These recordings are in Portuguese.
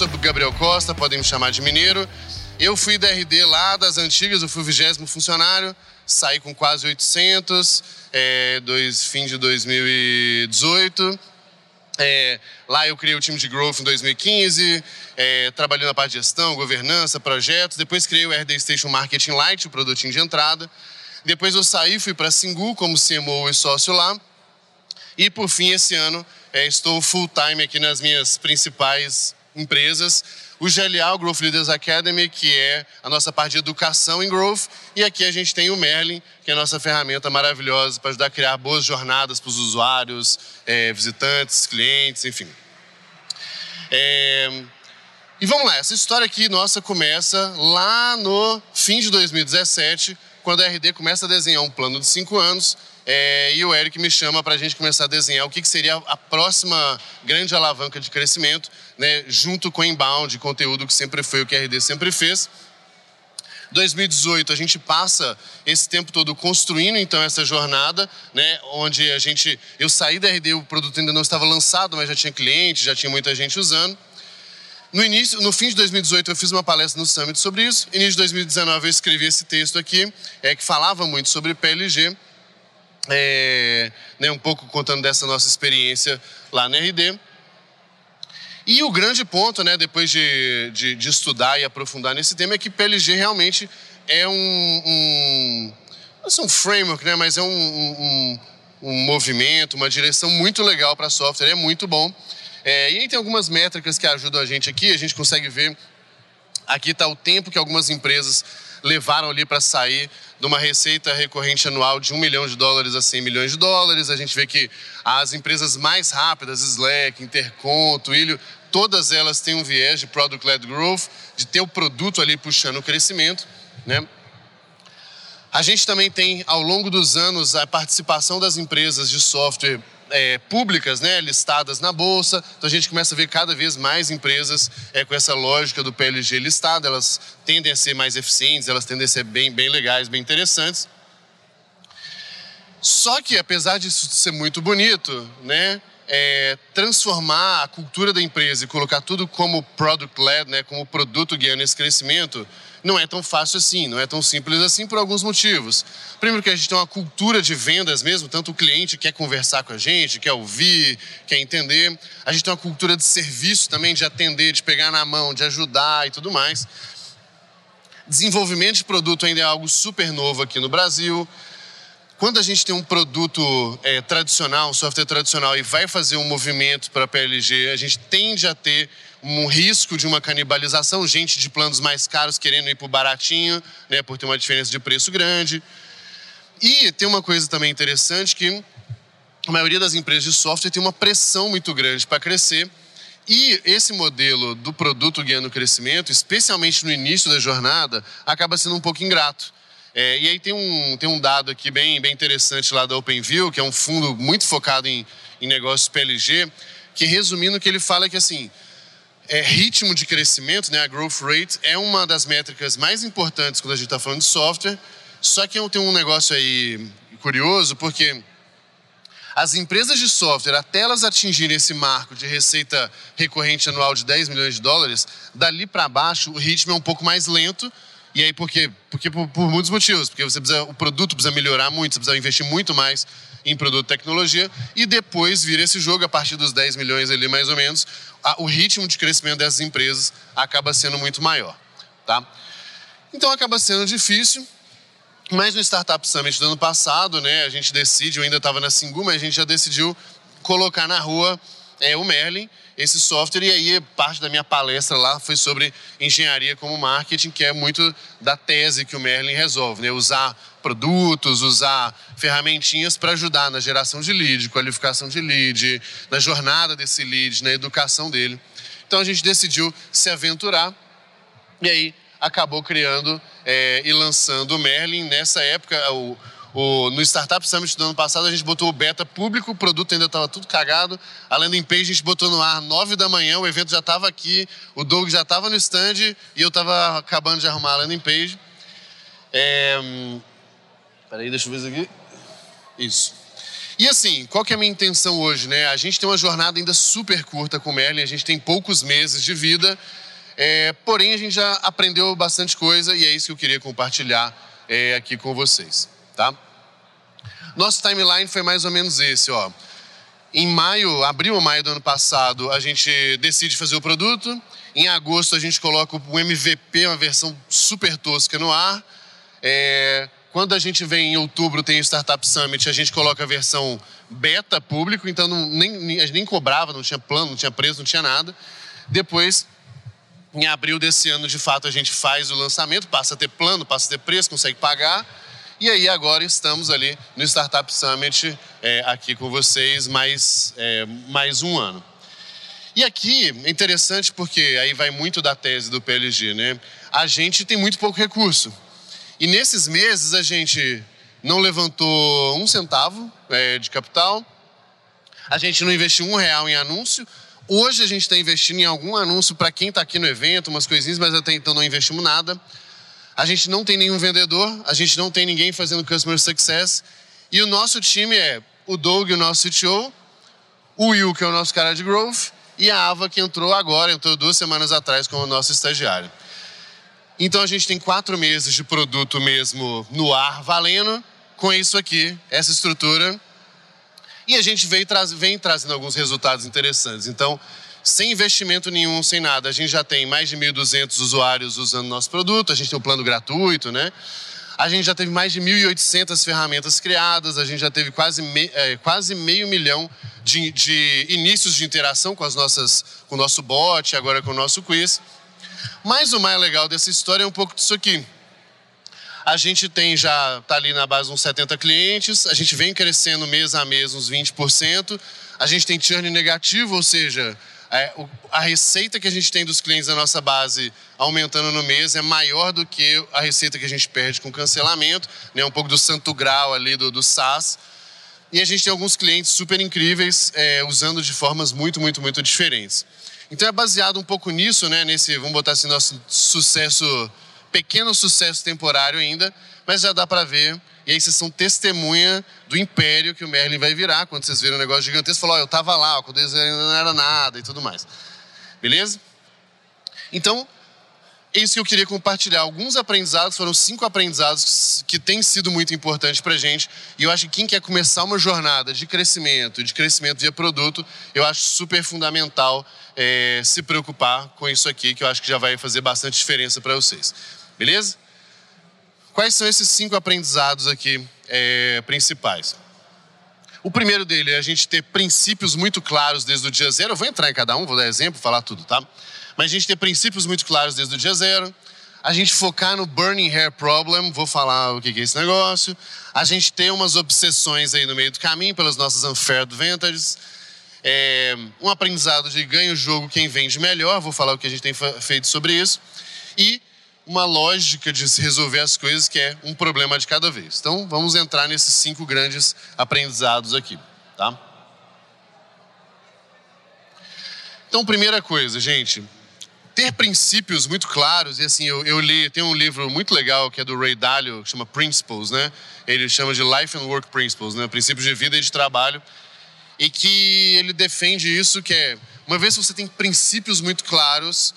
Sou Gabriel Costa, podem me chamar de Mineiro. Eu fui da RD lá das antigas, eu fui o vigésimo funcionário, saí com quase 800, é, dois, fim de 2018. É, lá eu criei o time de Growth em 2015, é, trabalhei na parte de gestão, governança, projetos. Depois criei o RD Station Marketing Light, o produtinho de entrada. Depois eu saí, fui para Singu como CMO e sócio lá. E por fim, esse ano, é, estou full time aqui nas minhas principais empresas. O GLA, o Growth Leaders Academy, que é a nossa parte de educação em growth. E aqui a gente tem o Merlin, que é a nossa ferramenta maravilhosa para ajudar a criar boas jornadas para os usuários, é, visitantes, clientes, enfim. É... E vamos lá, essa história aqui nossa começa lá no fim de 2017, quando a RD começa a desenhar um plano de cinco anos é, e o Eric me chama para a gente começar a desenhar o que, que, seria a próxima grande alavanca de crescimento, né, junto com o inbound, conteúdo que sempre foi o que a RD sempre fez. 2018 a gente passa esse tempo todo construindo então essa jornada, né, onde a gente eu saí da RD, o produto ainda não estava lançado, mas já tinha cliente, já tinha muita gente usando. No início, no fim de 2018 eu fiz uma palestra no Summit sobre isso. Início de 2019 eu escrevi esse texto aqui, é que falava muito sobre PLG é, né, um pouco contando dessa nossa experiência lá na RD. E o grande ponto, né, depois de, de, de, estudar e aprofundar nesse tema, é que PLG realmente é um, um não é um framework, né, mas é um, um, um movimento, uma direção muito legal para software, é muito bom. É, e aí tem algumas métricas que ajudam a gente aqui, a gente consegue ver, aqui está o tempo que algumas empresas levaram ali para sair de uma receita recorrente anual de 1 milhão de dólares a 100 milhões de dólares. A gente vê que as empresas mais rápidas, Slack, Intercom, Twilio, todas elas têm um viés de product-led growth, de ter o produto ali puxando o crescimento, né? A gente também tem, ao longo dos anos, a participação das empresas de software é, públicas, né, listadas na bolsa. Então a gente começa a ver cada vez mais empresas é, com essa lógica do PLG listado. Elas tendem a ser mais eficientes, elas tendem a ser bem, bem legais, bem interessantes. Só que, apesar disso ser muito bonito, né, é, transformar a cultura da empresa e colocar tudo como product-led, né, como produto guiando esse crescimento, não é tão fácil assim, não é tão simples assim por alguns motivos. Primeiro que a gente tem uma cultura de vendas mesmo, tanto o cliente quer conversar com a gente, quer ouvir, quer entender. A gente tem uma cultura de serviço também, de atender, de pegar na mão, de ajudar e tudo mais. Desenvolvimento de produto ainda é algo super novo aqui no Brasil. Quando a gente tem um produto é, tradicional, um software tradicional, e vai fazer um movimento para a PLG, a gente tende a ter um risco de uma canibalização, gente de planos mais caros querendo ir para o baratinho, né, por ter uma diferença de preço grande. E tem uma coisa também interessante que a maioria das empresas de software tem uma pressão muito grande para crescer. E esse modelo do produto guiando crescimento, especialmente no início da jornada, acaba sendo um pouco ingrato. É, e aí tem um, tem um dado aqui bem, bem interessante lá da OpenView, que é um fundo muito focado em, em negócios PLG, que resumindo que ele fala que assim, é, ritmo de crescimento, né, a growth rate, é uma das métricas mais importantes quando a gente está falando de software. Só que tenho um negócio aí curioso, porque as empresas de software, até elas atingirem esse marco de receita recorrente anual de 10 milhões de dólares, dali para baixo o ritmo é um pouco mais lento. E aí por quê? Porque por, por muitos motivos. Porque você precisa, o produto precisa melhorar muito, você precisa investir muito mais em produto tecnologia, e depois vira esse jogo a partir dos 10 milhões ali mais ou menos, a, o ritmo de crescimento dessas empresas acaba sendo muito maior, tá? Então acaba sendo difícil, mas no Startup Summit do ano passado, né, a gente decide, eu ainda estava na Singu, mas a gente já decidiu colocar na rua é, o Merlin, esse software, e aí parte da minha palestra lá foi sobre engenharia como marketing, que é muito da tese que o Merlin resolve, né? Usar produtos, usar ferramentinhas para ajudar na geração de lead, qualificação de lead, na jornada desse lead, na educação dele. Então a gente decidiu se aventurar e aí acabou criando é, e lançando o Merlin. Nessa época, o, o, no Startup Summit do ano passado, a gente botou o beta público, o produto ainda estava tudo cagado. A landing page a gente botou no ar nove da manhã, o evento já estava aqui, o Doug já estava no stand e eu estava acabando de arrumar a landing page. É... Peraí, deixa eu ver isso aqui. Isso. E assim, qual que é a minha intenção hoje, né? A gente tem uma jornada ainda super curta com o Merlin, a gente tem poucos meses de vida, é, porém a gente já aprendeu bastante coisa e é isso que eu queria compartilhar é, aqui com vocês, tá? Nosso timeline foi mais ou menos esse, ó. Em maio, abril ou maio do ano passado, a gente decide fazer o produto. Em agosto, a gente coloca o MVP, uma versão super tosca no ar. É, quando a gente vem em outubro, tem o Startup Summit, a gente coloca a versão beta público, então não, nem, a gente nem cobrava, não tinha plano, não tinha preço, não tinha nada. Depois, em abril desse ano, de fato, a gente faz o lançamento, passa a ter plano, passa a ter preço, consegue pagar. E aí agora estamos ali no Startup Summit é, aqui com vocês mais, é, mais um ano. E aqui é interessante porque aí vai muito da tese do PLG, né? A gente tem muito pouco recurso. E nesses meses a gente não levantou um centavo é, de capital, a gente não investiu um real em anúncio. Hoje a gente está investindo em algum anúncio para quem está aqui no evento, umas coisinhas, mas até então não investimos nada. A gente não tem nenhum vendedor, a gente não tem ninguém fazendo customer success. E o nosso time é o Doug, o nosso CTO, o Will, que é o nosso cara de growth, e a Ava, que entrou agora, entrou duas semanas atrás como nosso estagiário. Então a gente tem quatro meses de produto mesmo no ar, valendo com isso aqui, essa estrutura. E a gente vem, vem trazendo alguns resultados interessantes. Então, sem investimento nenhum, sem nada. A gente já tem mais de 1.200 usuários usando nosso produto, a gente tem um plano gratuito, né? A gente já teve mais de 1.800 ferramentas criadas, a gente já teve quase, me, é, quase meio milhão de, de, inícios de interação com, as nossas, com o nosso bot, agora com o nosso quiz. Mas o mais legal dessa história é um pouco disso aqui. A gente tem já, está ali na base uns 70 clientes, a gente vem crescendo mês a mês uns 20%, a gente tem churn negativo, ou seja, é, a receita que a gente tem dos clientes da nossa base aumentando no mês é maior do que a receita que a gente perde com cancelamento, né? um pouco do santo grau ali do, do SaaS. E a gente tem alguns clientes super incríveis é, usando de formas muito, muito, muito diferentes. Então é baseado um pouco nisso, né? nesse, vamos botar assim, nosso sucesso, pequeno sucesso temporário ainda, mas já dá para ver e aí vocês são testemunha do império que o Merlin vai virar. Quando vocês viram um negócio gigantesco, falou, oh, eu estava lá, quando eles ainda não era nada e tudo mais. Beleza? Então, é isso que eu queria compartilhar. Alguns aprendizados, foram cinco aprendizados que têm sido muito importantes para gente. E eu acho que quem quer começar uma jornada de crescimento, de crescimento via produto, eu acho super fundamental é, se preocupar com isso aqui, que eu acho que já vai fazer bastante diferença para vocês. Beleza? Quais são esses cinco aprendizados aqui é, principais? O primeiro dele é a gente ter princípios muito claros desde o dia zero. Eu vou entrar em cada um, vou dar exemplo, falar tudo, tá? Mas a gente ter princípios muito claros desde o dia zero. A gente focar no burning hair problem, vou falar o que é esse negócio. A gente ter umas obsessões aí no meio do caminho pelas nossas unfair advantages. É, um aprendizado de ganha o jogo quem vende melhor, vou falar o que a gente tem feito sobre isso. E uma lógica de se resolver as coisas que é um problema de cada vez. Então, vamos entrar nesses cinco grandes aprendizados aqui, tá? Então, primeira coisa, gente, ter princípios muito claros, e assim, eu, eu, li, tem um livro muito legal que é do Ray Dalio, que chama Principles, né? Ele chama de Life and Work Principles, né? Princípios de vida e de trabalho, e que ele defende isso, que é, uma vez que você tem princípios muito claros,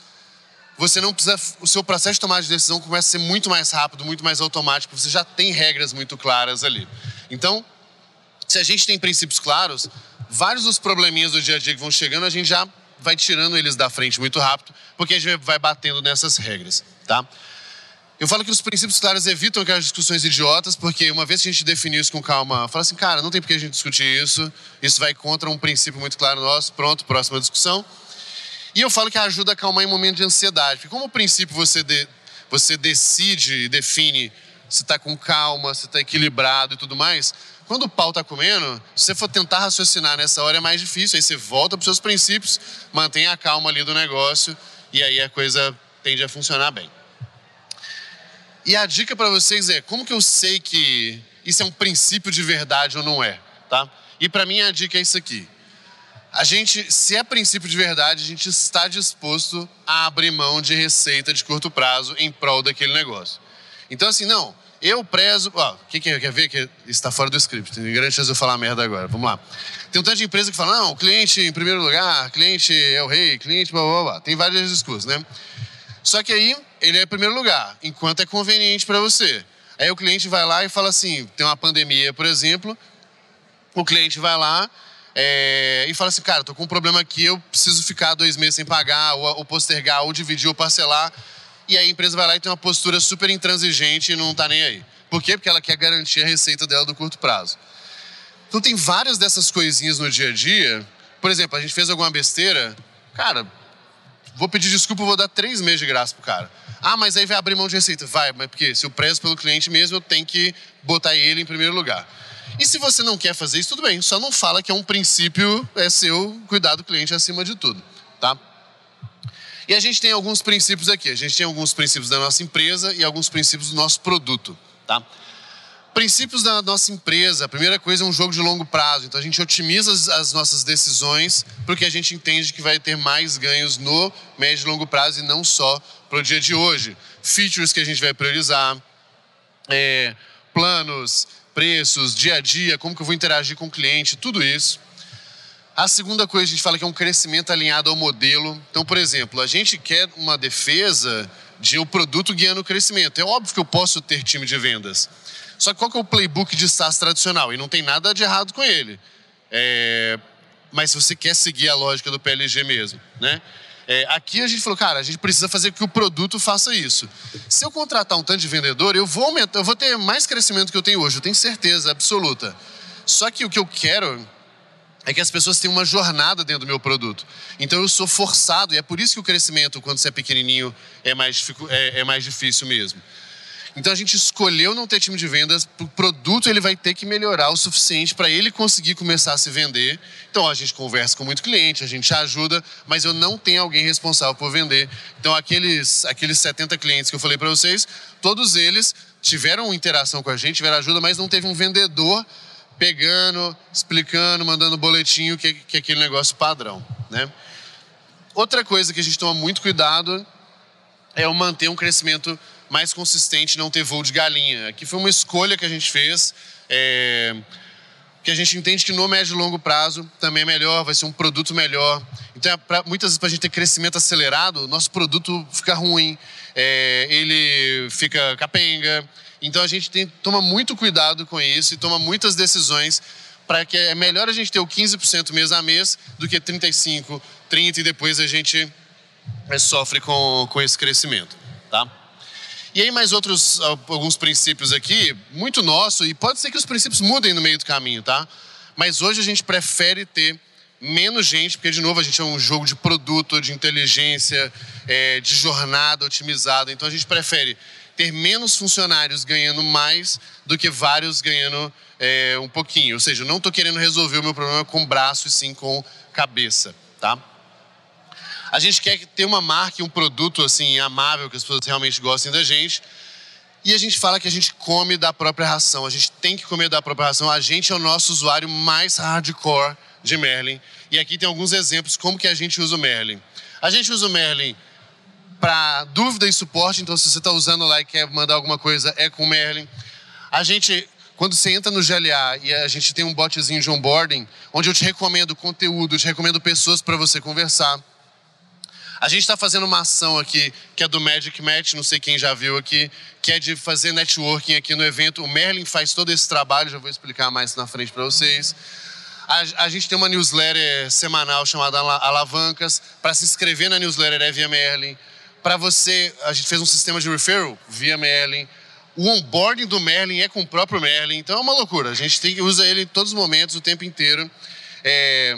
você não precisa. O seu processo de tomada de decisão começa a ser muito mais rápido, muito mais automático, você já tem regras muito claras ali. Então, se a gente tem princípios claros, vários dos probleminhas do dia a dia que vão chegando, a gente já vai tirando eles da frente muito rápido, porque a gente vai batendo nessas regras, tá? Eu falo que os princípios claros evitam aquelas discussões idiotas, porque uma vez que a gente definiu isso com calma, fala assim, cara, não tem por que a gente discutir isso, isso vai contra um princípio muito claro nosso, pronto, próxima discussão. E eu falo que ajuda a acalmar em momento de ansiedade. Porque como princípio você, de, você decide e define se está com calma, se está equilibrado e tudo mais, quando o pau está comendo, se você for tentar raciocinar nessa hora é mais difícil. Aí você volta para os seus princípios, mantém a calma ali do negócio e aí a coisa tende a funcionar bem. E a dica para vocês é, como que eu sei que isso é um princípio de verdade ou não é, tá? E para mim a dica é isso aqui a gente, se é princípio de verdade, a gente está disposto a abrir mão de receita de curto prazo em prol daquele negócio. Então, assim, não, eu prezo. Ó, quem quer ver que está fora do script? Tem grande chance de eu falar merda agora. Vamos lá. Tem um tanto de empresa que fala: não, cliente em primeiro lugar, cliente é o rei, cliente blá blá blá. Tem vários discursos, né? Só que aí ele é em primeiro lugar, enquanto é conveniente para você. Aí o cliente vai lá e fala assim: tem uma pandemia, por exemplo, o cliente vai lá é, e fala assim: cara, tô com um problema aqui, eu preciso ficar dois meses sem pagar, ou, ou postergar, ou dividir, ou parcelar. E aí a empresa vai lá e tem uma postura super intransigente e não tá nem aí. Por quê? Porque ela quer garantir a receita dela do curto prazo. Então tem várias dessas coisinhas no dia a dia. Por exemplo, a gente fez alguma besteira, cara, vou pedir desculpa, vou dar três meses de graça pro cara. Ah, mas aí vai abrir mão de receita. Vai, mas porque se eu prezo pelo cliente mesmo, eu tenho que botar ele em primeiro lugar. E se você não quer fazer isso, tudo bem. Só não fala que é um princípio, é seu cuidar do cliente acima de tudo, tá? E a gente tem alguns princípios aqui. A gente tem alguns princípios da nossa empresa e alguns princípios do nosso produto, tá? Princípios da nossa empresa. A primeira coisa é um jogo de longo prazo. Então a gente otimiza as, as nossas decisões porque a gente entende que vai ter mais ganhos no médio e longo prazo e não só para o dia de hoje. Features que a gente vai priorizar, é, planos, preços, dia a dia, como que eu vou interagir com o cliente, tudo isso. A segunda coisa a gente fala que é um crescimento alinhado ao modelo. Então, por exemplo, a gente quer uma defesa de o produto guiando o crescimento. É óbvio que eu posso ter time de vendas. Só que qual que é o playbook de SaaS tradicional? E não tem nada de errado com ele. É... Mas se você quer seguir a lógica do PLG mesmo, né? É, aqui a gente falou, cara, a gente precisa fazer que o produto faça isso. Se eu contratar um tanto de vendedor, eu vou aumentar, eu vou ter mais crescimento que eu tenho hoje, eu tenho certeza absoluta. Só que o que eu quero é que as pessoas tenham uma jornada dentro do meu produto. Então eu sou forçado, e é por isso que o crescimento, quando você é pequenininho, é mais, é, é mais difícil mesmo. Então a gente escolheu não ter time de vendas, o produto ele vai ter que melhorar o suficiente para ele conseguir começar a se vender. Então a gente conversa com muito cliente, a gente ajuda, mas eu não tenho alguém responsável por vender. Então aqueles aqueles 70 clientes que eu falei para vocês, todos eles tiveram interação com a gente, tiveram ajuda, mas não teve um vendedor pegando, explicando, mandando boletinho que, que é aquele negócio padrão, né? Outra coisa que a gente toma muito cuidado é o manter um crescimento mais consistente, não ter voo de galinha. Aqui foi uma escolha que a gente fez, é, que a gente entende que no médio e longo prazo também é melhor, vai ser um produto melhor. Então, é pra, muitas vezes, para a gente ter crescimento acelerado, nosso produto fica ruim, é, ele fica capenga. Então, a gente tem, toma muito cuidado com isso e toma muitas decisões para que é melhor a gente ter o 15% mês a mês do que 35%, 30% e depois a gente é, sofre com, com esse crescimento, tá? E aí mais outros alguns princípios aqui, muito nosso, e pode ser que os princípios mudem no meio do caminho, tá? Mas hoje a gente prefere ter menos gente, porque de novo a gente é um jogo de produto, de inteligência, é, de jornada otimizada. Então a gente prefere ter menos funcionários ganhando mais do que vários ganhando é, um pouquinho. Ou seja, eu não estou querendo resolver o meu problema com braço e sim com cabeça, tá? A gente quer ter uma marca um produto assim amável, que as pessoas realmente gostem da gente. E a gente fala que a gente come da própria ração, a gente tem que comer da própria ração. A gente é o nosso usuário mais hardcore de Merlin. E aqui tem alguns exemplos como que a gente usa o Merlin. A gente usa o Merlin para dúvida e suporte, então se você está usando lá e quer mandar alguma coisa, é com o Merlin. A gente, quando você entra no GLA e a gente tem um botzinho de onboarding, onde eu te recomendo conteúdo, te recomendo pessoas para você conversar. A gente está fazendo uma ação aqui que é do Magic Match, não sei quem já viu aqui, que é de fazer networking aqui no evento. O Merlin faz todo esse trabalho, já vou explicar mais na frente para vocês. A, a, gente tem uma newsletter semanal chamada Alavancas. Para se inscrever na newsletter é via Merlin. Para você, a gente fez um sistema de referral via Merlin. O onboarding do Merlin é com o próprio Merlin. Então é uma loucura. A gente tem, usa ele em todos os momentos, o tempo inteiro. É,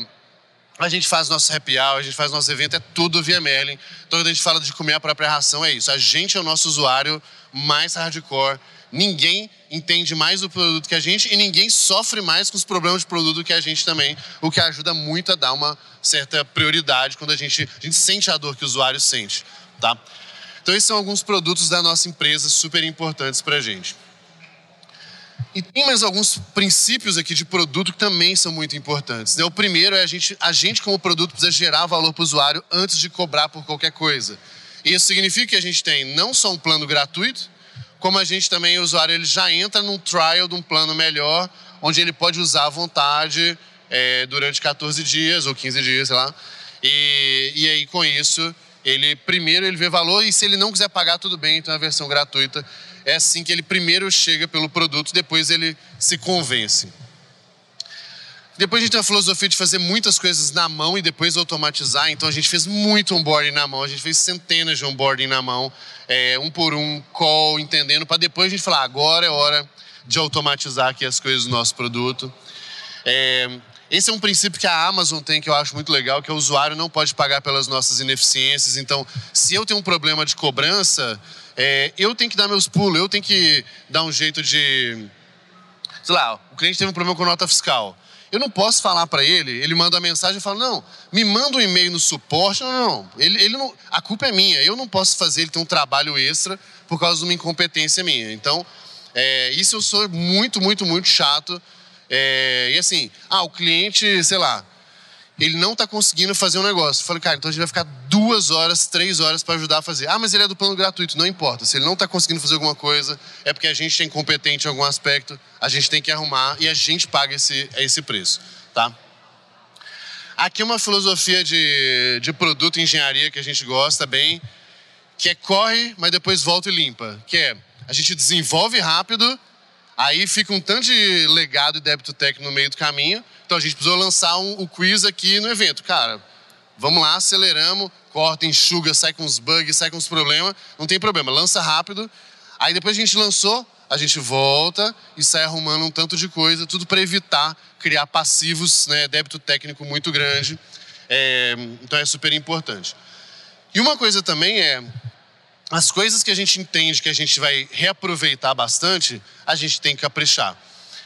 a gente faz nosso happy hour, a gente faz nosso evento, é tudo via Merlin. Então, quando a gente fala de comer a própria ração, é isso. A gente é o nosso usuário mais hardcore. Ninguém entende mais o produto que a gente e ninguém sofre mais com os problemas de produto que a gente também, o que ajuda muito a dar uma certa prioridade quando a gente, a gente sente a dor que o usuário sente, tá? Então, esses são alguns produtos da nossa empresa super importantes para a gente. E tem mais alguns princípios aqui de produto que também são muito importantes. Né? O primeiro é a gente, a gente, como produto, precisa gerar valor para o usuário antes de cobrar por qualquer coisa. Isso significa que a gente tem não só um plano gratuito, como a gente também, o usuário, ele já entra num trial de um plano melhor, onde ele pode usar à vontade é, durante 14 dias ou 15 dias, sei lá. E, e aí, com isso, ele primeiro ele vê valor e se ele não quiser pagar, tudo bem, então é a versão gratuita. É assim que ele primeiro chega pelo produto, depois ele se convence. Depois a gente tem a filosofia de fazer muitas coisas na mão e depois automatizar. Então a gente fez muito onboarding na mão, a gente fez centenas de onboarding na mão, é, um por um, call, entendendo, para depois a gente falar, agora é hora de automatizar aqui as coisas do nosso produto. É, esse é um princípio que a Amazon tem que eu acho muito legal, que o usuário não pode pagar pelas nossas ineficiências. Então, se eu tenho um problema de cobrança, é, eu tenho que dar meus pulos, eu tenho que dar um jeito de. Sei lá, o cliente teve um problema com nota fiscal. Eu não posso falar para ele, ele manda a mensagem e fala: não, me manda um e-mail no suporte. Não, não, não. Ele, ele não. A culpa é minha. Eu não posso fazer ele ter um trabalho extra por causa de uma incompetência minha. Então, é, isso eu sou muito, muito, muito chato. É, e assim, ah, o cliente, sei lá, ele não está conseguindo fazer um negócio. Eu falei, cara, então a gente vai ficar duas horas, três horas para ajudar a fazer. Ah, mas ele é do plano gratuito. Não importa. Se ele não está conseguindo fazer alguma coisa, é porque a gente é incompetente em algum aspecto, a gente tem que arrumar e a gente paga esse, esse preço, tá? Aqui uma filosofia de, de produto engenharia que a gente gosta bem, que é corre, mas depois volta e limpa. Que é, a gente desenvolve rápido, aí fica um tanto de legado e débito técnico no meio do caminho, então a gente precisou lançar um, o quiz aqui no evento. Cara, vamos lá, aceleramos, corta, enxuga, sai com os bugs, sai com os problemas. Não tem problema, lança rápido. Aí depois a gente lançou, a gente volta e sai arrumando um tanto de coisa, tudo para evitar criar passivos, né, débito técnico muito grande. É, então é super importante. E uma coisa também é, as coisas que a gente entende que a gente vai reaproveitar bastante, a gente tem que caprichar.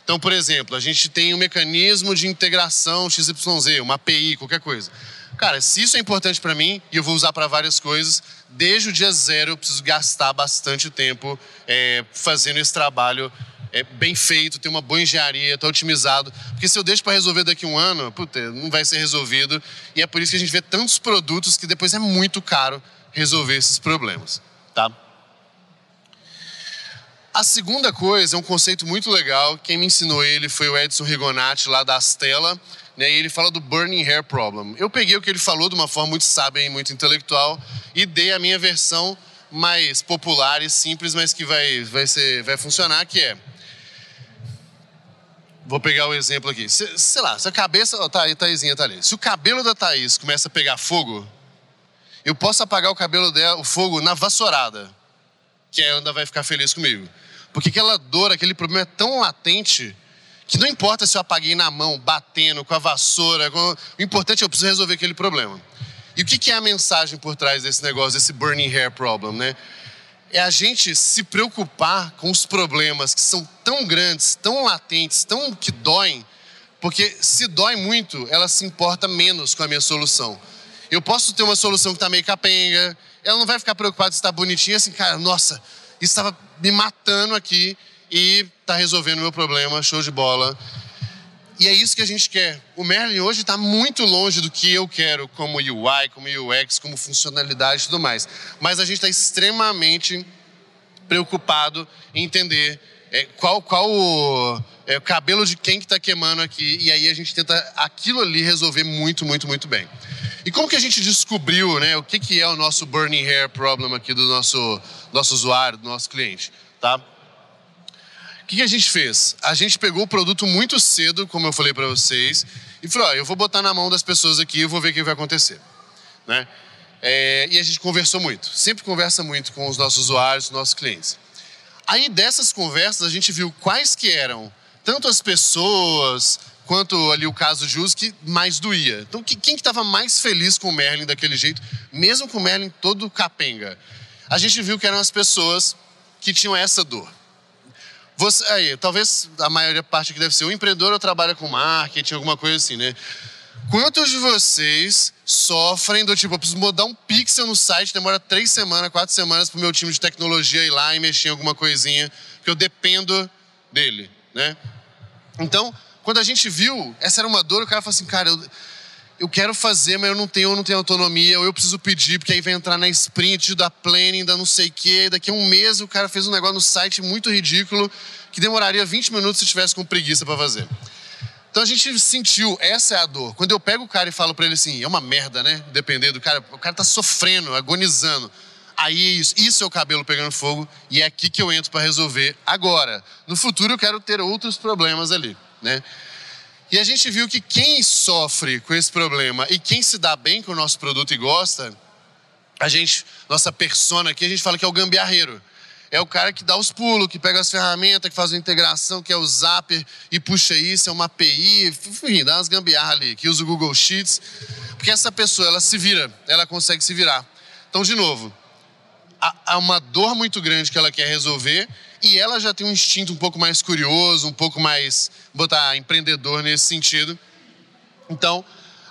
Então, por exemplo, a gente tem um mecanismo de integração XYZ, uma API, qualquer coisa. Cara, se isso é importante para mim e eu vou usar para várias coisas, desde o dia zero eu preciso gastar bastante tempo é, fazendo esse trabalho é, bem feito, ter uma boa engenharia, estar otimizado. Porque se eu deixo para resolver daqui a um ano, puta, não vai ser resolvido. E é por isso que a gente vê tantos produtos que depois é muito caro resolver esses problemas, tá? A segunda coisa é um conceito muito legal. Quem me ensinou ele foi o Edson Rigonati, lá da Astela. Né, e ele fala do Burning Hair Problem. Eu peguei o que ele falou de uma forma muito sábia e muito intelectual e dei a minha versão mais popular e simples, mas que vai, vai, ser, vai funcionar, que é... Vou pegar o um exemplo aqui. Se, sei lá, se a cabeça... Oh, tá, Thaisinha tá ali. Se o cabelo da Thaís começa a pegar fogo, eu posso apagar o cabelo dela, o fogo, na vassourada. Que ela ainda vai ficar feliz comigo. Porque aquela dor, aquele problema é tão latente que não importa se eu apaguei na mão, batendo, com a vassoura. Com... O importante é eu preciso resolver aquele problema. E o que é a mensagem por trás desse negócio, desse burning hair problem, né? É a gente se preocupar com os problemas que são tão grandes, tão latentes, tão que doem, porque se dói muito, ela se importa menos com a minha solução. Eu posso ter uma solução que está meio capenga, ela não vai ficar preocupada se está bonitinha, assim, cara, nossa, isso estava me matando aqui e está resolvendo o meu problema, show de bola. E é isso que a gente quer. O Merlin hoje está muito longe do que eu quero como UI, como UX, como funcionalidade e tudo mais. Mas a gente está extremamente preocupado em entender é, qual, qual o, é, o cabelo de quem que está queimando aqui. E aí a gente tenta aquilo ali resolver muito, muito, muito bem. E como que a gente descobriu né, o que, que é o nosso burning hair problem aqui do nosso, nosso usuário, do nosso cliente? Tá? O que, que a gente fez? A gente pegou o produto muito cedo, como eu falei para vocês, e falou: ó, eu vou botar na mão das pessoas aqui e vou ver o que vai acontecer. Né? É, e a gente conversou muito, sempre conversa muito com os nossos usuários, os nossos clientes. Aí dessas conversas a gente viu quais que eram tanto as pessoas quanto ali o caso uso que mais doía. Então quem que estava mais feliz com o Merlin daquele jeito, mesmo com o Merlin todo capenga? A gente viu que eram as pessoas que tinham essa dor. Você, aí, talvez a maioria parte que deve ser o empreendedor ou trabalha com marketing, alguma coisa assim, né? Quantos de vocês sofrem do tipo, eu preciso mudar um pixel no site, demora três semanas, quatro semanas para o meu time de tecnologia ir lá e mexer em alguma coisinha, porque eu dependo dele, né? Então, quando a gente viu, essa era uma dor, o cara falou assim, cara, eu, eu quero fazer, mas eu não tenho, eu não tenho autonomia, ou eu preciso pedir, porque aí vai entrar na sprint da planning, da não sei o quê. Daqui a um mês o cara fez um negócio no site muito ridículo, que demoraria 20 minutos se tivesse com preguiça para fazer. Então a gente sentiu, essa é a dor. Quando eu pego o cara e falo para ele assim, é uma merda, né? Depender do cara, o cara tá sofrendo, agonizando. Aí é isso, isso é o cabelo pegando fogo e é aqui que eu entro para resolver agora. No futuro eu quero ter outros problemas ali, né? E a gente viu que quem sofre com esse problema e quem se dá bem com o nosso produto e gosta, a gente, nossa persona aqui, a gente fala que é o gambiarreiro. É o cara que dá os pulos, que pega as ferramentas, que faz a integração, que é o Zapper e puxa isso, é uma API, enfim, dá umas gambiarras ali, que usa o Google Sheets. Porque essa pessoa, ela se vira, ela consegue se virar. Então, de novo, há uma dor muito grande que ela quer resolver e ela já tem um instinto um pouco mais curioso, um pouco mais, botar empreendedor nesse sentido. Então,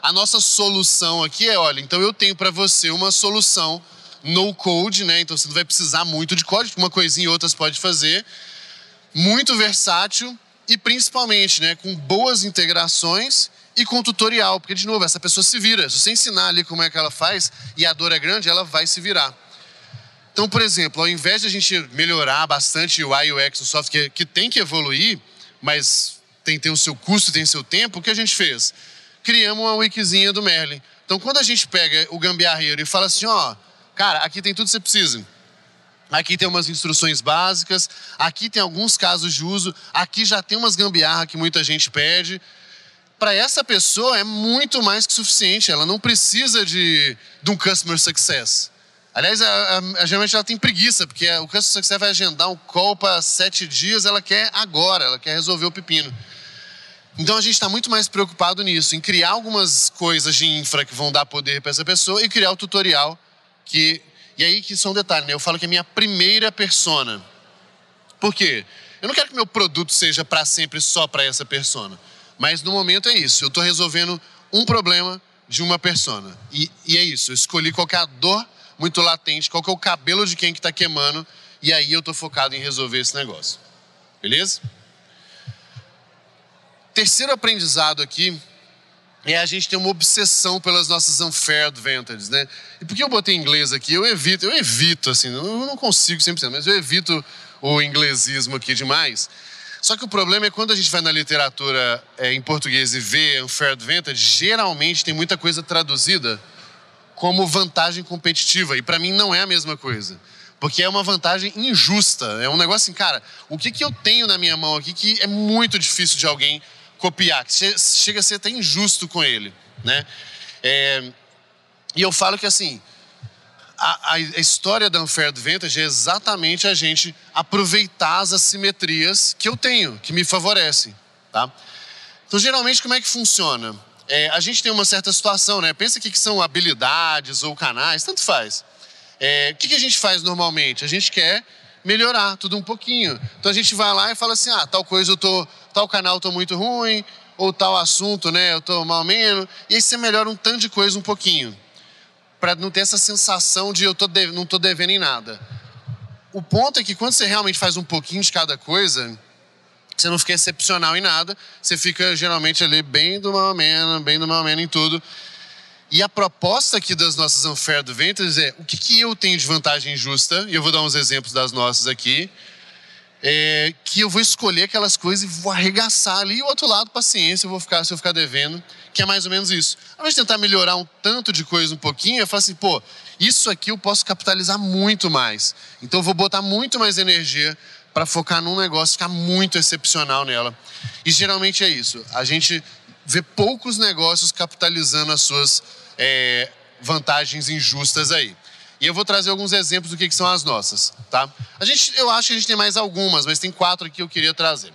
a nossa solução aqui é, olha, então eu tenho para você uma solução no code, né? Então você não vai precisar muito de código, uma coisinha e outras pode fazer. Muito versátil e principalmente, né, com boas integrações e com tutorial, porque de novo, essa pessoa se vira. Se você ensinar ali como é que ela faz e a dor é grande, ela vai se virar. Então, por exemplo, ao invés de a gente melhorar bastante o UI UX, o software que tem que evoluir, mas tem que ter o seu custo, tem seu tempo, o que a gente fez? Criamos uma wikizinha do Merlin. Então, quando a gente pega o gambiarreiro e fala assim, ó, cara, aqui tem tudo que você precisa. Aqui tem umas instruções básicas, aqui tem alguns casos de uso, aqui já tem umas gambiarra que muita gente pede. Para essa pessoa é muito mais que suficiente, ela não precisa de, de um customer success. Aliás, a, a, geralmente ela tem preguiça, porque o Customer Success vai agendar um call para sete dias, ela quer agora, ela quer resolver o pepino. Então a gente está muito mais preocupado nisso, em criar algumas coisas de infra que vão dar poder para essa pessoa e criar o tutorial que. E aí que são detalhes, né? Eu falo que é minha primeira persona. Por quê? Eu não quero que meu produto seja para sempre só para essa persona. Mas no momento é isso. Eu estou resolvendo um problema de uma persona. E, e é isso. Eu escolhi qual é dor muito latente, qual que é o cabelo de quem que está queimando, e aí eu estou focado em resolver esse negócio. Beleza? Terceiro aprendizado aqui é a gente ter uma obsessão pelas nossas unfair advantages, né? E por que eu botei inglês aqui? Eu evito, eu evito, assim, eu não consigo 100%, mas eu evito o inglesismo aqui demais. Só que o problema é quando a gente vai na literatura é, em português e vê unfair advantage, geralmente tem muita coisa traduzida como vantagem competitiva. E para mim não é a mesma coisa. Porque é uma vantagem injusta. É um negócio assim, cara, o que, que eu tenho na minha mão aqui que é muito difícil de alguém copiar, que chega a ser até injusto com ele, né? É, e eu falo que assim, a, a, história da Unfair Advantage é exatamente a gente aproveitar as assimetrias que eu tenho, que me favorecem, tá? Então, geralmente, como é que funciona? É, a gente tem uma certa situação, né? Pensa que, que são habilidades ou canais, tanto faz. É, o que, que a gente faz normalmente? A gente quer melhorar tudo um pouquinho. Então a gente vai lá e fala assim: ah, tal coisa eu tô, tal canal eu tô muito ruim, ou tal assunto, né, eu tô mal menos. E aí você melhora um tanto de coisa um pouquinho, para não ter essa sensação de eu tô de, não tô devendo em nada. O ponto é que quando você realmente faz um pouquinho de cada coisa, você não fica excepcional em nada, você fica geralmente ali bem do mal menos, bem do mal menos em tudo. E a proposta aqui das nossas unfair adventures é o que, que eu tenho de vantagem justa, e eu vou dar uns exemplos das nossas aqui, é, que eu vou escolher aquelas coisas e vou arregaçar ali, e o outro lado, paciência, eu vou ficar, se eu ficar devendo, que é mais ou menos isso. Ao invés de tentar melhorar um tanto de coisa um pouquinho, eu falo assim, pô, isso aqui eu posso capitalizar muito mais. Então eu vou botar muito mais energia para focar num negócio, ficar muito excepcional nela. E geralmente é isso. A gente vê poucos negócios capitalizando as suas é, vantagens injustas aí. E eu vou trazer alguns exemplos do que, que são as nossas, tá? A gente, eu acho que a gente tem mais algumas, mas tem quatro aqui que eu queria trazer.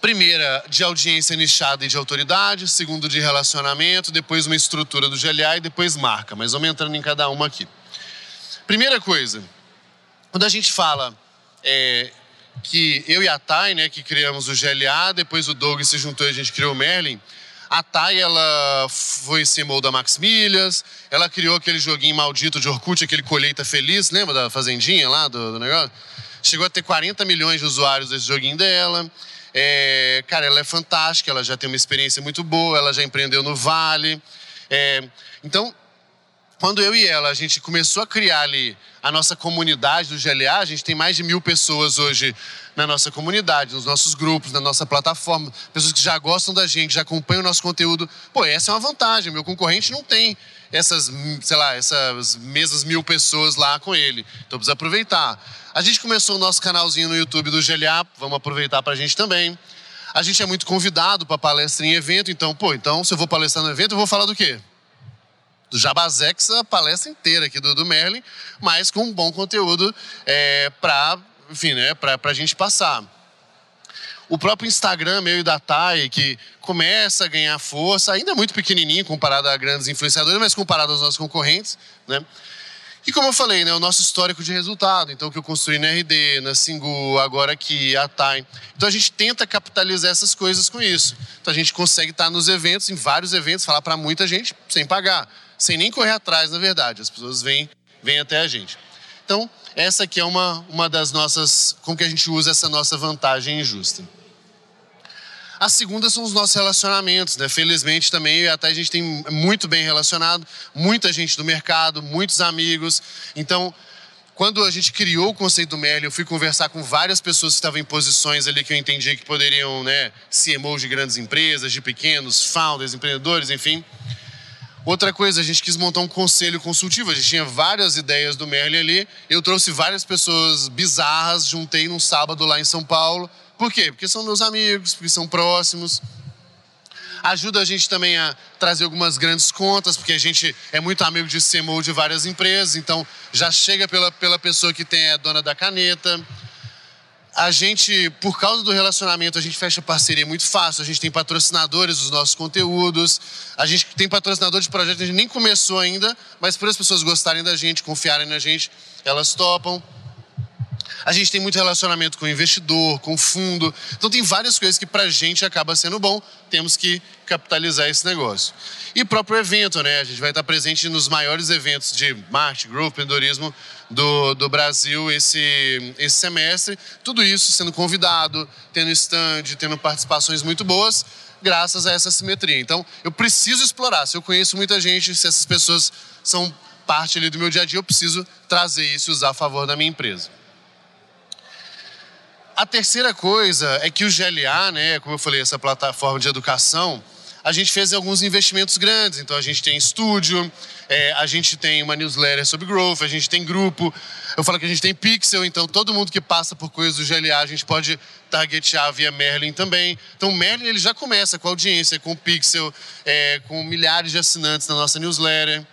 Primeira, de audiência nichada e de autoridade. Segundo, de relacionamento. Depois, uma estrutura do GLA e depois marca. Mas vamos entrando em cada uma aqui. Primeira coisa, quando a gente fala é, que eu e a Thay, né, que criamos o GLA, depois o Doug se juntou e a gente criou o Merlin. A Thay, ela foi CMO da Max Milhas, ela criou aquele joguinho maldito de Orkut, aquele Colheita Feliz, lembra da Fazendinha lá do, do negócio? Chegou a ter 40 milhões de usuários desse joguinho dela. É, cara, ela é fantástica, ela já tem uma experiência muito boa, ela já empreendeu no Vale. É, então, quando eu e ela, a gente começou a criar ali a nossa comunidade do GLA, a gente tem mais de mil pessoas hoje na nossa comunidade, nos nossos grupos, na nossa plataforma, pessoas que já gostam da gente, já acompanham o nosso conteúdo. Pô, essa é uma vantagem, meu concorrente não tem essas, sei lá, essas mesmas mil pessoas lá com ele, então precisa aproveitar. A gente começou o nosso canalzinho no YouTube do GLA, vamos aproveitar para a gente também. A gente é muito convidado para palestra em evento, então, pô, então se eu vou palestrar no evento, eu vou falar do quê? Do Jabazex a palestra inteira aqui do, do Merlin, mas com um bom conteúdo é, para enfim, né, a gente passar. O próprio Instagram meu e da Thay, que começa a ganhar força, ainda muito pequenininho comparado a grandes influenciadores, mas comparado aos nossos concorrentes, né? E como eu falei, né, o nosso histórico de resultado, então que eu construí na RD, na Singu, agora aqui, a Time. Então a gente tenta capitalizar essas coisas com isso. Então a gente consegue estar nos eventos, em vários eventos, falar para muita gente sem pagar sem nem correr atrás, na verdade. As pessoas vêm, vêm até a gente. Então, essa aqui é uma, uma das nossas. Como que a gente usa essa nossa vantagem injusta. A segunda são os nossos relacionamentos, né? Felizmente também até a gente tem muito bem relacionado, muita gente do mercado, muitos amigos. Então, quando a gente criou o conceito do Merlin, eu fui conversar com várias pessoas que estavam em posições ali que eu entendia que poderiam, né, CMOs de grandes empresas, de pequenos, founders, empreendedores, enfim. Outra coisa, a gente quis montar um conselho consultivo. A gente tinha várias ideias do Merlin ali. Eu trouxe várias pessoas bizarras, juntei num sábado lá em São Paulo. Por quê? Porque são meus amigos, porque são próximos. Ajuda a gente também a trazer algumas grandes contas, porque a gente é muito amigo de CMO de várias empresas, então já chega pela, pela pessoa que tem a dona da caneta a gente, por causa do relacionamento, a gente fecha parceria muito fácil. A gente tem patrocinadores dos nossos conteúdos. A gente tem patrocinadores de projetos que a gente nem começou ainda, mas por as pessoas gostarem da gente, confiarem na gente, elas topam. A gente tem muito relacionamento com o investidor, com o fundo. Então tem várias coisas que para a gente acaba sendo bom. Temos que capitalizar esse negócio. E próprio evento, né? A gente vai estar presente nos maiores eventos de marketing, growth, empreendedorismo do, do Brasil esse, esse semestre. Tudo isso sendo convidado, tendo stand, tendo participações muito boas, graças a essa simetria. Então, eu preciso explorar. Se eu conheço muita gente, se essas pessoas são parte ali do meu dia a dia, eu preciso trazer isso e usar a favor da minha empresa. A terceira coisa é que o GLA, né, como eu falei, essa plataforma de educação, a gente fez alguns investimentos grandes. Então a gente tem estúdio, é, a gente tem uma newsletter sobre growth, a gente tem grupo. Eu falo que a gente tem pixel, então todo mundo que passa por coisas do GLA a gente pode targetear via Merlin também. Então o Merlin ele já começa com audiência, com pixel, é, com milhares de assinantes na nossa newsletter.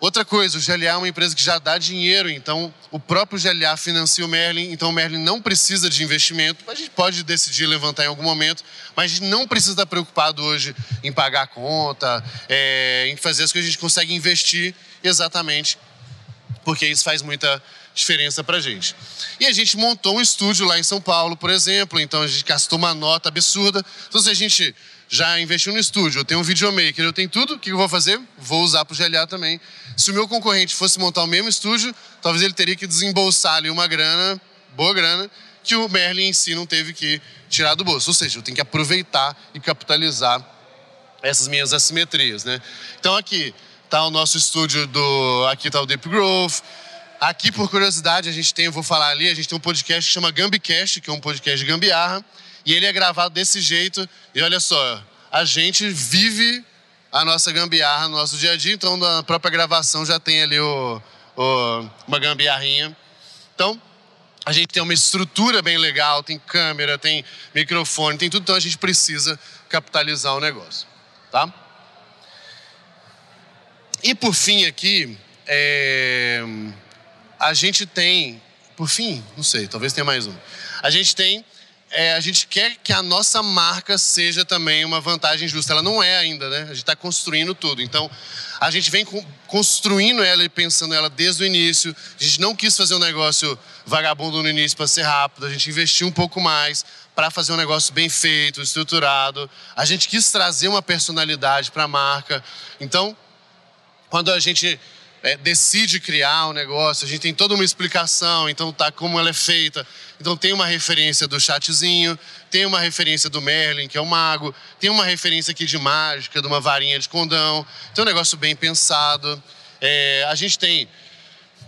Outra coisa, o GLA é uma empresa que já dá dinheiro, então o próprio GLA financia o Merlin, então o Merlin não precisa de investimento. A gente pode decidir levantar em algum momento, mas a gente não precisa estar preocupado hoje em pagar a conta, é, em fazer as coisas que a gente consegue investir exatamente, porque isso faz muita diferença para a gente. E a gente montou um estúdio lá em São Paulo, por exemplo, então a gente gastou uma nota absurda. Então se a gente já investiu no estúdio, eu tenho um videomaker, eu tenho tudo, o que eu vou fazer? Vou usar para o GLA também. Se o meu concorrente fosse montar o mesmo estúdio, talvez ele teria que desembolsar ali uma grana, boa grana, que o Merlin em si não teve que tirar do bolso. Ou seja, eu tenho que aproveitar e capitalizar essas minhas assimetrias, né? Então aqui está o nosso estúdio do, aqui está o Deep Growth. Aqui, por curiosidade, a gente tem, eu vou falar ali, a gente tem um podcast que chama Gambicast, que é um podcast de gambiarra. E ele é gravado desse jeito. E olha só, a gente vive a nossa gambiarra no nosso dia a dia, então na própria gravação já tem ali o, o, uma gambiarrinha. Então, a gente tem uma estrutura bem legal, tem câmera, tem microfone, tem tudo, então a gente precisa capitalizar o negócio, tá? E por fim aqui, é, a gente tem, por fim, não sei, talvez tenha mais um. A gente tem é, a gente quer que a nossa marca seja também uma vantagem justa. Ela não é ainda, né? A gente está construindo tudo. Então, a gente vem construindo ela e pensando ela desde o início. A gente não quis fazer um negócio vagabundo no início para ser rápido. A gente investiu um pouco mais para fazer um negócio bem feito, estruturado. A gente quis trazer uma personalidade para a marca. Então, quando a gente é, decide criar um negócio, a gente tem toda uma explicação, então tá como ela é feita. Então tem uma referência do chatzinho, tem uma referência do Merlin, que é o mago, tem uma referência aqui de mágica, de uma varinha de condão. Então é um negócio bem pensado. É, a gente tem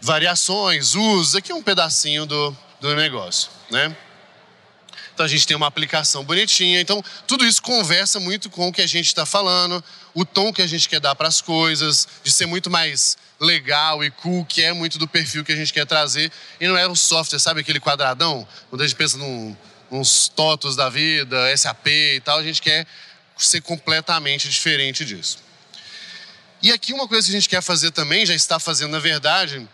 variações, usos, aqui um pedacinho do, do negócio, né? Então a gente tem uma aplicação bonitinha. Então tudo isso conversa muito com o que a gente está falando, o tom que a gente quer dar para as coisas, de ser muito mais legal e cool, que é muito do perfil que a gente quer trazer. E não é um software, sabe aquele quadradão? Quando a gente pensa num, TOTOS da vida, SAP e tal, a gente quer ser completamente diferente disso. E aqui uma coisa que a gente quer fazer também, já está fazendo na verdade,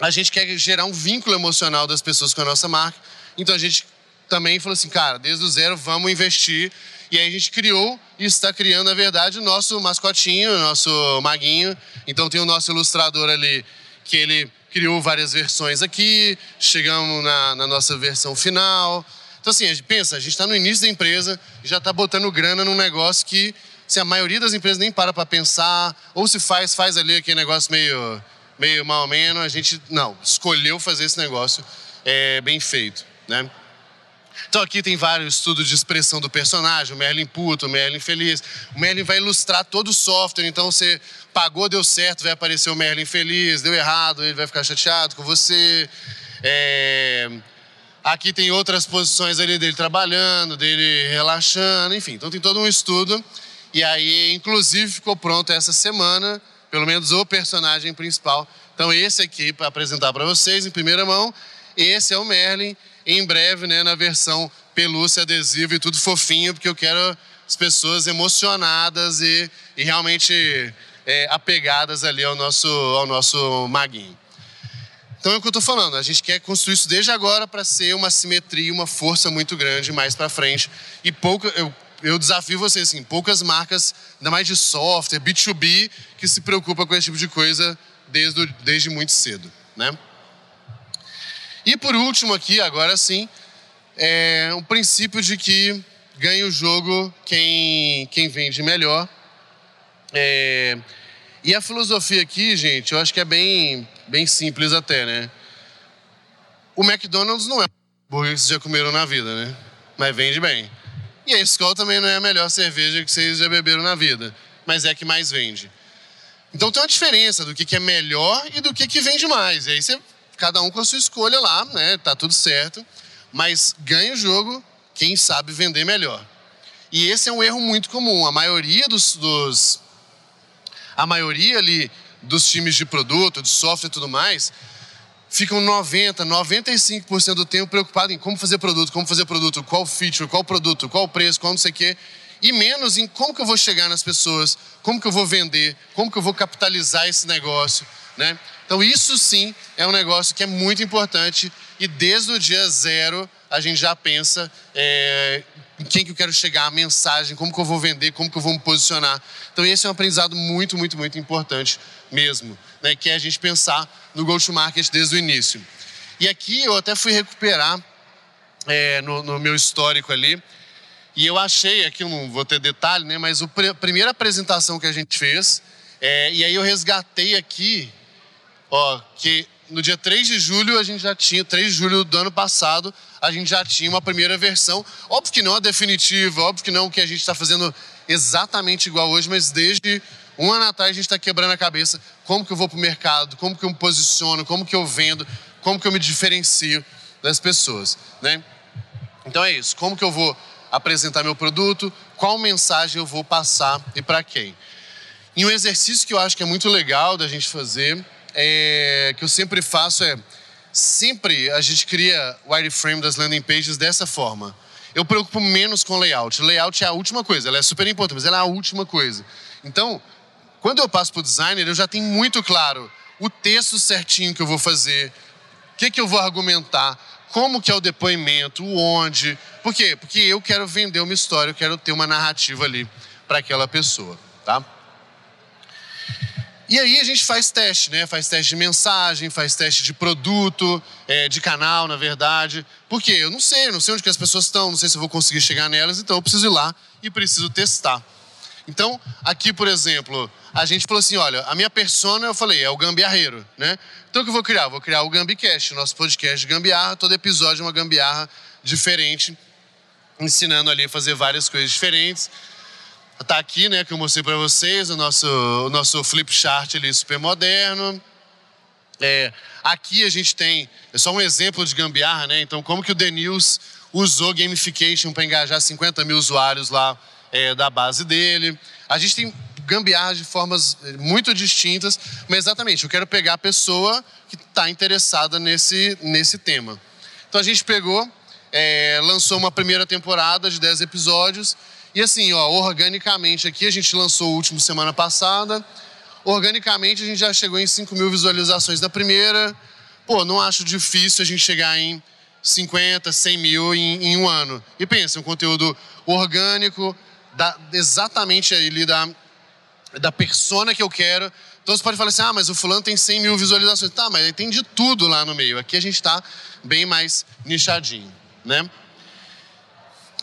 a gente quer gerar um vínculo emocional das pessoas com a nossa marca. Então a gente também falou assim, cara, desde o zero vamos investir. E aí a gente criou e está criando, na verdade, o nosso mascotinho, o nosso maguinho. Então tem o nosso ilustrador ali, que ele criou várias versões aqui, chegamos na, na nossa versão final. Então assim, a gente pensa, a gente está no início da empresa já está botando grana num negócio que se a maioria das empresas nem para para pensar, ou se faz, faz ali aquele negócio meio, meio mal menos, a gente, não, escolheu fazer esse negócio é, bem feito, né? Então aqui tem vários estudos de expressão do personagem, o Merlin puto, o Merlin feliz. O Merlin vai ilustrar todo o software, então você pagou, deu certo, vai aparecer o Merlin feliz, deu errado, ele vai ficar chateado com você. É... Aqui tem outras posições ali dele trabalhando, dele relaxando, enfim. Então tem todo um estudo. E aí, inclusive, ficou pronto essa semana, pelo menos o personagem principal. Então esse aqui, para apresentar para vocês em primeira mão, esse é o Merlin em breve, né, na versão pelúcia, adesivo e tudo fofinho, porque eu quero as pessoas emocionadas e, e realmente é, apegadas ali ao nosso, ao nosso maguinho. Então é o que eu estou falando, a gente quer construir isso desde agora para ser uma simetria, uma força muito grande mais para frente. E pouco, eu, eu desafio vocês, assim, poucas marcas, ainda mais de software, B2B, que se preocupa com esse tipo de coisa desde, desde muito cedo, né? E por último aqui, agora sim, é o princípio de que ganha o jogo quem, quem vende melhor. É, e a filosofia aqui, gente, eu acho que é bem, bem simples até, né? O McDonald's não é o hambúrguer que vocês já comeram na vida, né? Mas vende bem. E a Skol também não é a melhor cerveja que vocês já beberam na vida, mas é a que mais vende. Então tem uma diferença do que, que é melhor e do que, que vende mais. E aí você cada um com a sua escolha lá, né? Tá tudo certo. Mas ganha o jogo quem sabe vender melhor. E esse é um erro muito comum. A maioria dos, dos a maioria ali dos times de produto, de software e tudo mais, ficam 90, 95% do tempo preocupados em como fazer produto, como fazer produto, qual feature, qual produto, qual preço, qual não sei o quê, e menos em como que eu vou chegar nas pessoas, como que eu vou vender, como que eu vou capitalizar esse negócio, né? Então, isso sim é um negócio que é muito importante e desde o dia zero a gente já pensa é, em quem que eu quero chegar, a mensagem, como que eu vou vender, como que eu vou me posicionar. Então, esse é um aprendizado muito, muito, muito importante mesmo, né? que é a gente pensar no go-to-market desde o início. E aqui eu até fui recuperar é, no, no, meu histórico ali, e eu achei, aqui eu não vou ter detalhe, né, mas a primeira apresentação que a gente fez, é, e aí eu resgatei aqui Ó, que no dia 3 de julho a gente já tinha, 3 de julho do ano passado, a gente já tinha uma primeira versão. Óbvio que não a definitiva, óbvio que não que a gente está fazendo exatamente igual hoje, mas desde um ano atrás a gente está quebrando a cabeça como que eu vou para o mercado, como que eu me posiciono, como que eu vendo, como que eu me diferencio das pessoas, né? Então é isso, como que eu vou apresentar meu produto, qual mensagem eu vou passar e para quem. E um exercício que eu acho que é muito legal da gente fazer é, que eu sempre faço é sempre a gente cria o wireframe das landing pages dessa forma. Eu preocupo menos com layout. Layout é a última coisa, ela é super importante, mas ela é a última coisa. Então, quando eu passo para o designer, eu já tenho muito claro o texto certinho que eu vou fazer, o que, que eu vou argumentar, como que é o depoimento, o onde. Por quê? Porque eu quero vender uma história, eu quero ter uma narrativa ali para aquela pessoa, tá? E aí a gente faz teste, né? Faz teste de mensagem, faz teste de produto, é, de canal, na verdade. Por quê? Eu não sei, não sei onde que as pessoas estão, não sei se eu vou conseguir chegar nelas, então eu preciso ir lá e preciso testar. Então, aqui, por exemplo, a gente falou assim, olha, a minha persona, eu falei, é o gambiarreiro, né? Então, o que eu vou criar? Vou criar o Gambicast, nosso podcast de gambiarra. Todo episódio é uma gambiarra diferente, ensinando ali a fazer várias coisas diferentes. Tá aqui, né, que eu mostrei para vocês, o nosso, o nosso flip chart ali super moderno. É, aqui a gente tem, é só um exemplo de gambiarra, né? Então, como que o The News usou gamification para engajar 50 mil usuários lá é, da base dele. A gente tem gambiarras de formas é, muito distintas, mas exatamente, eu quero pegar a pessoa que está interessada nesse, nesse tema. Então a gente pegou, é, lançou uma primeira temporada de 10 episódios, e assim, ó, organicamente aqui, a gente lançou o último semana passada, organicamente a gente já chegou em 5 mil visualizações da primeira. Pô, não acho difícil a gente chegar em 50, 100 mil em, em um ano. E pensa, um conteúdo orgânico, da, exatamente ali da, da persona que eu quero. Então você pode falar assim, ah, mas o fulano tem 100 mil visualizações. Tá, mas tem de tudo lá no meio. Aqui a gente está bem mais nichadinho, né?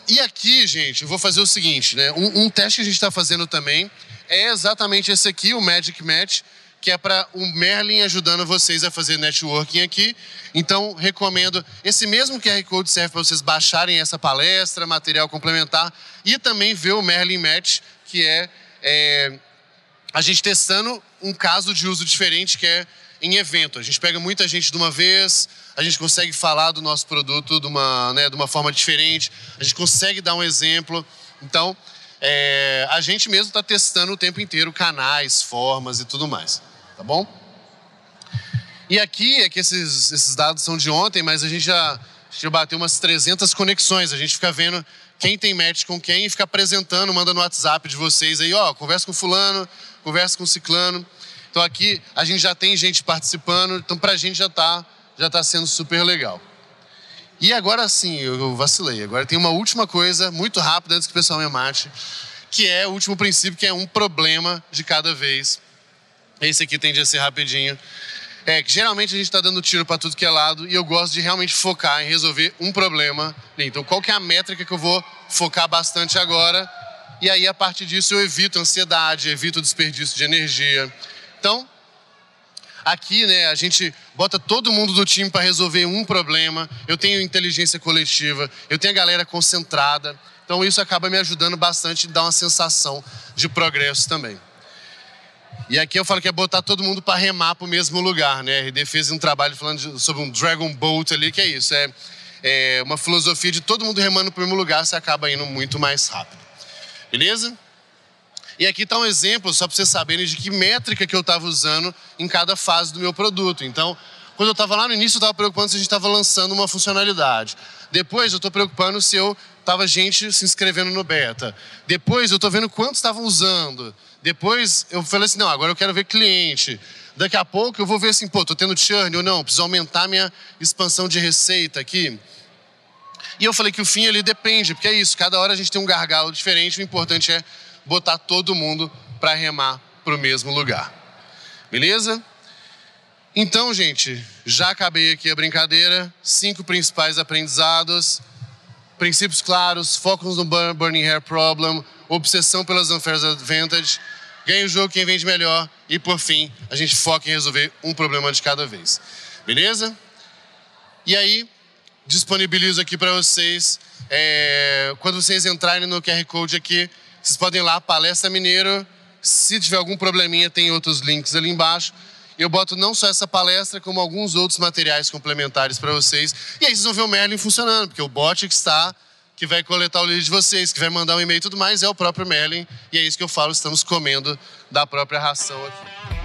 E aqui, gente, eu vou fazer o seguinte, né? Um, um teste que a gente está fazendo também é exatamente esse aqui, o Magic Match que é para o Merlin ajudando vocês a fazer networking aqui. Então, recomendo. Esse mesmo QR Code serve para vocês baixarem essa palestra, material complementar e também ver o Merlin Match, que é, é a gente testando um caso de uso diferente, que é em evento. A gente pega muita gente de uma vez, a gente consegue falar do nosso produto de uma, né, de uma forma diferente, a gente consegue dar um exemplo. Então, é, a gente mesmo está testando o tempo inteiro canais, formas e tudo mais tá bom? E aqui é que esses, esses dados são de ontem, mas a gente já, já bateu umas 300 conexões. A gente fica vendo quem tem match com quem e fica apresentando, manda no WhatsApp de vocês aí, ó, conversa com fulano, conversa com ciclano. Então aqui a gente já tem gente participando, então pra gente já tá, já tá sendo super legal. E agora sim, eu vacilei. Agora tem uma última coisa, muito rápida, antes que o pessoal me mate, que é o último princípio, que é um problema de cada vez. Esse aqui tende a ser rapidinho. É que geralmente a gente está dando tiro para tudo que é lado e eu gosto de realmente focar em resolver um problema. Então, qual que é a métrica que eu vou focar bastante agora? E aí, a partir disso, eu evito ansiedade, evito desperdício de energia. Então, aqui, né, a gente bota todo mundo do time para resolver um problema. Eu tenho inteligência coletiva, eu tenho a galera concentrada. Então, isso acaba me ajudando bastante a dar uma sensação de progresso também. E aqui eu falo que é botar todo mundo para remar para o mesmo lugar, né? RD fez um trabalho falando de, sobre um Dragon Boat ali, que é isso, é, é uma filosofia de todo mundo remando para o mesmo lugar, você acaba indo muito mais rápido. Beleza? E aqui está um exemplo, só para vocês saberem de que métrica que eu estava usando em cada fase do meu produto. Então, quando eu estava lá no início, eu estava preocupando se a gente estava lançando uma funcionalidade. Depois, eu estou preocupando se eu estava gente se inscrevendo no beta. Depois, eu estou vendo quantos estavam usando. Depois eu falei assim, não, agora eu quero ver cliente. Daqui a pouco eu vou ver assim, pô, tô tendo churn ou não, preciso aumentar minha expansão de receita aqui. E eu falei que o fim ali depende, porque é isso, cada hora a gente tem um gargalo diferente, o importante é botar todo mundo para remar para o mesmo lugar. Beleza? Então, gente, já acabei aqui a brincadeira. Cinco principais aprendizados. Princípios claros, focos no Burning Hair Problem, obsessão pelas unfair advantage, ganha o jogo quem vende melhor e, por fim, a gente foca em resolver um problema de cada vez. Beleza? E aí, disponibilizo aqui para vocês, é, quando vocês entrarem no QR Code aqui, vocês podem ir lá, Palestra Mineiro. Se tiver algum probleminha, tem outros links ali embaixo. Eu boto não só essa palestra, como alguns outros materiais complementares para vocês. E aí vocês vão ver o Merlin funcionando, porque o bot que está que vai coletar o lead de vocês, que vai mandar um e-mail e tudo mais, é o próprio Merlin. E é isso que eu falo, estamos comendo da própria ração aqui.